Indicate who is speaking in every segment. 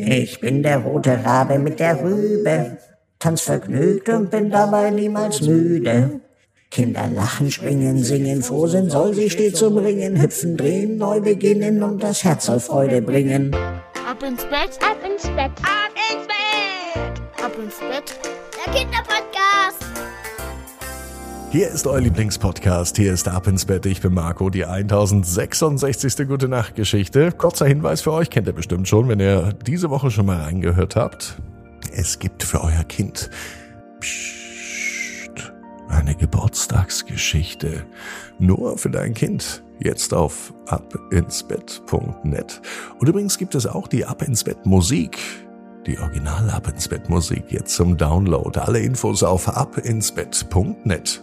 Speaker 1: Ich bin der rote Rabe mit der Rübe, tanz vergnügt und bin dabei niemals müde. Kinder lachen, springen, singen, froh sind, soll sie stets umringen, hüpfen, drehen, neu beginnen und das Herz soll Freude bringen.
Speaker 2: Ab ins Bett, ab ins Bett, ab ins Bett, ab ins Bett. Der Kinderpodcast.
Speaker 3: Hier ist euer Lieblingspodcast. Hier ist Ab ins Bett. Ich bin Marco, die 1066. Gute Nacht Geschichte. Kurzer Hinweis für euch, kennt ihr bestimmt schon, wenn ihr diese Woche schon mal reingehört habt. Es gibt für euer Kind Psst, eine Geburtstagsgeschichte. Nur für dein Kind. Jetzt auf abinsbett.net. Und übrigens gibt es auch die Ab ins Bett Musik. Die Original Ab ins Bett Musik jetzt zum Download. Alle Infos auf abinsbett.net.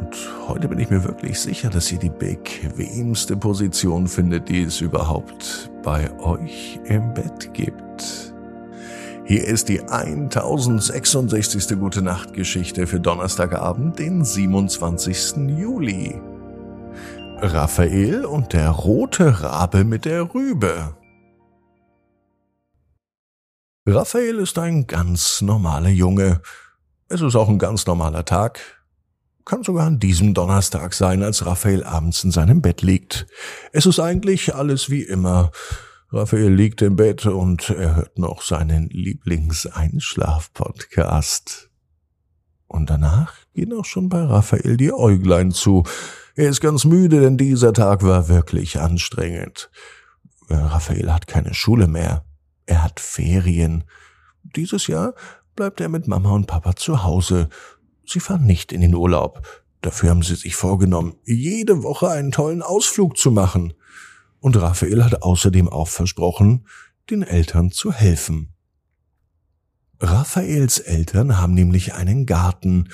Speaker 3: Und heute bin ich mir wirklich sicher, dass ihr die bequemste Position findet, die es überhaupt bei euch im Bett gibt. Hier ist die 1066. Gute Nacht Geschichte für Donnerstagabend, den 27. Juli. Raphael und der rote Rabe mit der Rübe. Raphael ist ein ganz normaler Junge. Es ist auch ein ganz normaler Tag. Kann sogar an diesem Donnerstag sein, als Raphael abends in seinem Bett liegt. Es ist eigentlich alles wie immer. Raphael liegt im Bett und er hört noch seinen Lieblingseinschlaf-Podcast. Und danach gehen auch schon bei Raphael die Äuglein zu. Er ist ganz müde, denn dieser Tag war wirklich anstrengend. Raphael hat keine Schule mehr. Er hat Ferien. Dieses Jahr bleibt er mit Mama und Papa zu Hause. Sie fahren nicht in den Urlaub. Dafür haben sie sich vorgenommen, jede Woche einen tollen Ausflug zu machen. Und Raphael hat außerdem auch versprochen, den Eltern zu helfen. Raphaels Eltern haben nämlich einen Garten.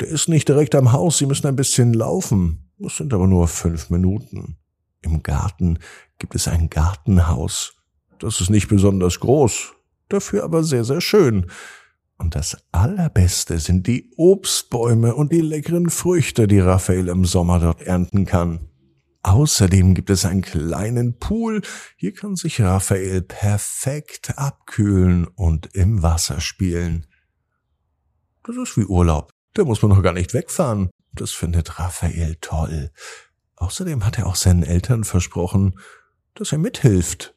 Speaker 3: Der ist nicht direkt am Haus, sie müssen ein bisschen laufen. Das sind aber nur fünf Minuten. Im Garten gibt es ein Gartenhaus. Das ist nicht besonders groß, dafür aber sehr, sehr schön. Und das Allerbeste sind die Obstbäume und die leckeren Früchte, die Raphael im Sommer dort ernten kann. Außerdem gibt es einen kleinen Pool. Hier kann sich Raphael perfekt abkühlen und im Wasser spielen. Das ist wie Urlaub. Da muss man noch gar nicht wegfahren. Das findet Raphael toll. Außerdem hat er auch seinen Eltern versprochen, dass er mithilft.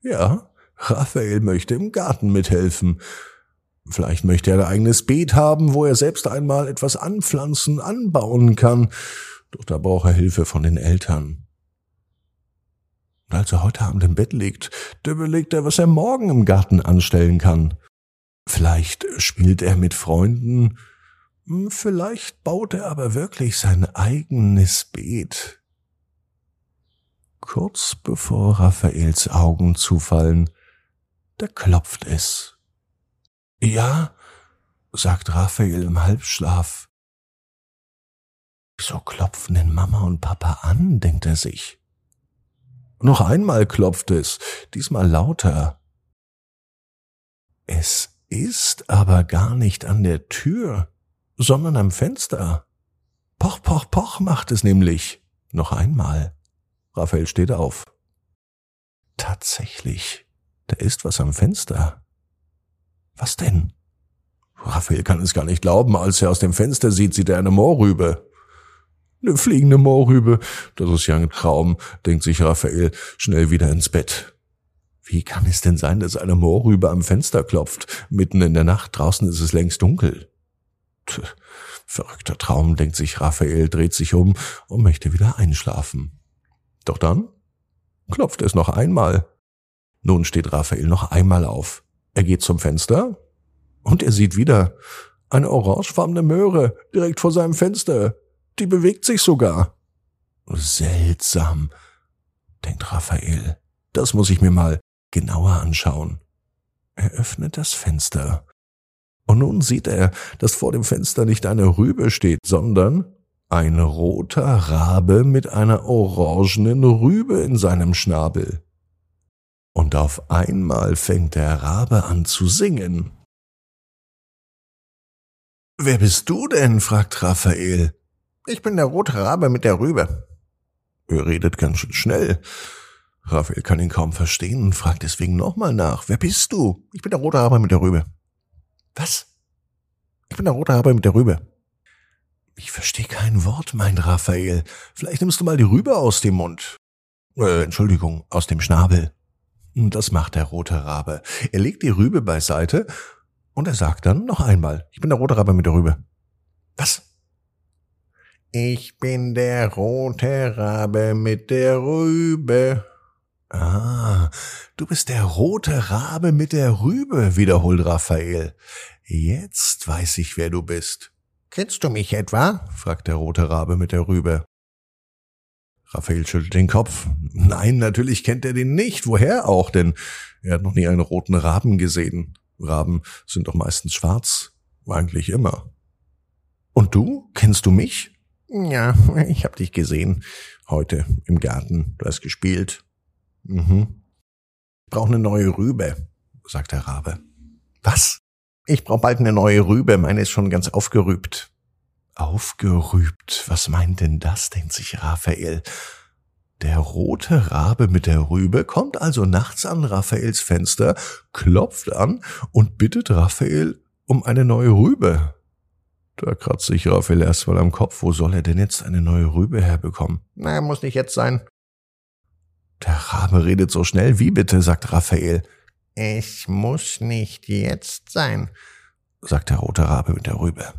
Speaker 3: Ja, Raphael möchte im Garten mithelfen. Vielleicht möchte er ein eigenes Beet haben, wo er selbst einmal etwas anpflanzen, anbauen kann. Doch da braucht er Hilfe von den Eltern. Und als er heute Abend im Bett liegt, da überlegt er, was er morgen im Garten anstellen kann. Vielleicht spielt er mit Freunden, hm, vielleicht baut er aber wirklich sein eigenes Beet. Kurz bevor Raphaels Augen zufallen, da klopft es. Ja, sagt Raphael im Halbschlaf. Wieso klopfen denn Mama und Papa an, denkt er sich. Noch einmal klopft es, diesmal lauter. Es ist aber gar nicht an der Tür, sondern am Fenster. Poch, poch, poch macht es nämlich. Noch einmal. Raphael steht auf. Tatsächlich, da ist was am Fenster. Was denn? Raphael kann es gar nicht glauben, als er aus dem Fenster sieht, sieht er eine Moorrübe. Eine fliegende Moorrübe. Das ist ja ein Traum, denkt sich Raphael schnell wieder ins Bett. Wie kann es denn sein, dass eine Moorrübe am Fenster klopft? Mitten in der Nacht, draußen ist es längst dunkel. Tch, verrückter Traum, denkt sich Raphael, dreht sich um und möchte wieder einschlafen. Doch dann klopft es noch einmal. Nun steht Raphael noch einmal auf. Er geht zum Fenster und er sieht wieder eine orangefarbene Möhre direkt vor seinem Fenster. Die bewegt sich sogar. Seltsam, denkt Raphael. Das muss ich mir mal genauer anschauen. Er öffnet das Fenster Und nun sieht er, dass vor dem Fenster nicht eine Rübe steht, sondern ein roter Rabe mit einer orangenen Rübe in seinem Schnabel. Und auf einmal fängt der Rabe an zu singen. Wer bist du denn? fragt Raphael. Ich bin der rote Rabe mit der Rübe. Er redet ganz schön schnell. Raphael kann ihn kaum verstehen und fragt deswegen nochmal nach. Wer bist du? Ich bin der rote Rabe mit der Rübe. Was? Ich bin der rote Rabe mit der Rübe. Ich verstehe kein Wort, meint Raphael. Vielleicht nimmst du mal die Rübe aus dem Mund. Äh, Entschuldigung, aus dem Schnabel. Das macht der rote Rabe. Er legt die Rübe beiseite und er sagt dann noch einmal, ich bin der rote Rabe mit der Rübe. Was? Ich bin der rote Rabe mit der Rübe. Ah, du bist der rote Rabe mit der Rübe, wiederholt Raphael. Jetzt weiß ich, wer du bist. Kennst du mich etwa? fragt der rote Rabe mit der Rübe. Raphael schüttelt den Kopf. Nein, natürlich kennt er den nicht. Woher auch? Denn er hat noch nie einen roten Raben gesehen. Raben sind doch meistens schwarz. Eigentlich immer. Und du? Kennst du mich? Ja, ich hab dich gesehen. Heute im Garten. Du hast gespielt. Mhm. Ich brauche eine neue Rübe, sagt der Rabe. Was? Ich brauche bald eine neue Rübe. Meine ist schon ganz aufgerübt. Aufgerübt? Was meint denn das? denkt sich Raphael. Der rote Rabe mit der Rübe kommt also nachts an Raphaels Fenster, klopft an und bittet Raphael um eine neue Rübe. Da kratzt sich Raphael erstmal am Kopf. Wo soll er denn jetzt eine neue Rübe herbekommen? Na, muss nicht jetzt sein. Der Rabe redet so schnell. Wie bitte? sagt Raphael. Es muss nicht jetzt sein, sagt der rote Rabe mit der Rübe.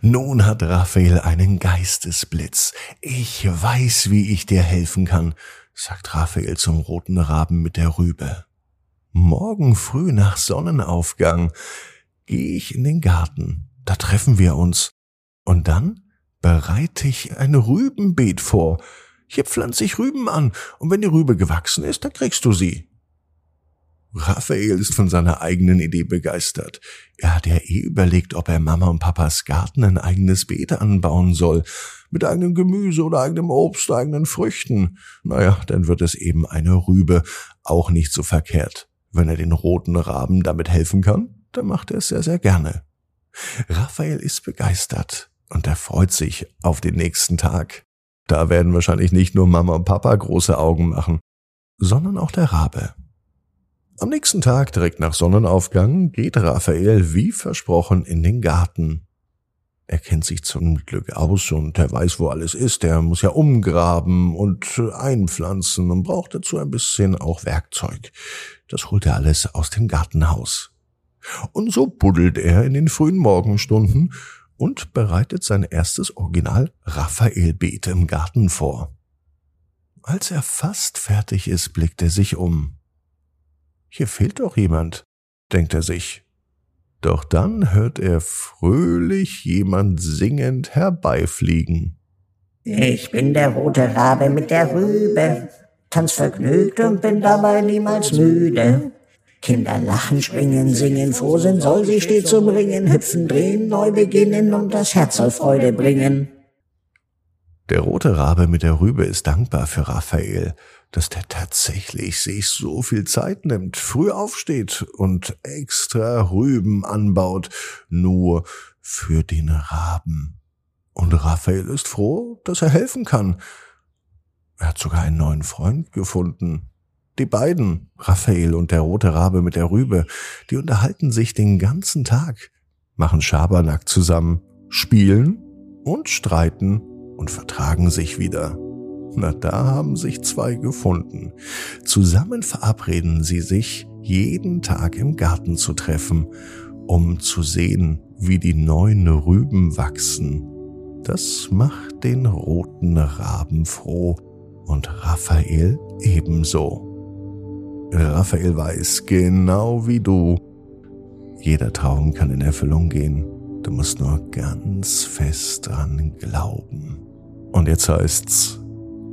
Speaker 3: Nun hat Raphael einen Geistesblitz. Ich weiß, wie ich dir helfen kann, sagt Raphael zum roten Raben mit der Rübe. Morgen früh nach Sonnenaufgang gehe ich in den Garten. Da treffen wir uns. Und dann bereite ich ein Rübenbeet vor. Hier pflanze ich Rüben an, und wenn die Rübe gewachsen ist, dann kriegst du sie. Raphael ist von seiner eigenen Idee begeistert. Er hat ja eh überlegt, ob er Mama und Papas Garten ein eigenes Beet anbauen soll. Mit eigenem Gemüse oder eigenem Obst, eigenen Früchten. Naja, dann wird es eben eine Rübe. Auch nicht so verkehrt. Wenn er den roten Raben damit helfen kann, dann macht er es sehr, sehr gerne. Raphael ist begeistert und er freut sich auf den nächsten Tag. Da werden wahrscheinlich nicht nur Mama und Papa große Augen machen, sondern auch der Rabe. Am nächsten Tag, direkt nach Sonnenaufgang, geht Raphael wie versprochen in den Garten. Er kennt sich zum Glück aus und er weiß, wo alles ist. Er muss ja umgraben und einpflanzen und braucht dazu ein bisschen auch Werkzeug. Das holt er alles aus dem Gartenhaus. Und so buddelt er in den frühen Morgenstunden und bereitet sein erstes Original Raphael-Beet im Garten vor. Als er fast fertig ist, blickt er sich um. Hier fehlt doch jemand, denkt er sich. Doch dann hört er fröhlich jemand singend herbeifliegen.
Speaker 1: Ich bin der rote Rabe mit der Rübe, tanz vergnügt und bin dabei niemals müde. Kinder lachen, springen, singen, froh sind, soll sie stets umringen, hüpfen, drehen, neu beginnen und das Herz soll Freude bringen.
Speaker 3: Der rote Rabe mit der Rübe ist dankbar für Raphael, dass der tatsächlich sich so viel Zeit nimmt, früh aufsteht und extra Rüben anbaut, nur für den Raben. Und Raphael ist froh, dass er helfen kann. Er hat sogar einen neuen Freund gefunden. Die beiden, Raphael und der rote Rabe mit der Rübe, die unterhalten sich den ganzen Tag, machen Schabernack zusammen, spielen und streiten und vertragen sich wieder. Na, da haben sich zwei gefunden. Zusammen verabreden sie sich, jeden Tag im Garten zu treffen, um zu sehen, wie die neuen Rüben wachsen. Das macht den roten Raben froh und Raphael ebenso. Raphael weiß, genau wie du, jeder Traum kann in Erfüllung gehen. Du musst nur ganz fest dran glauben. Und jetzt heißt's,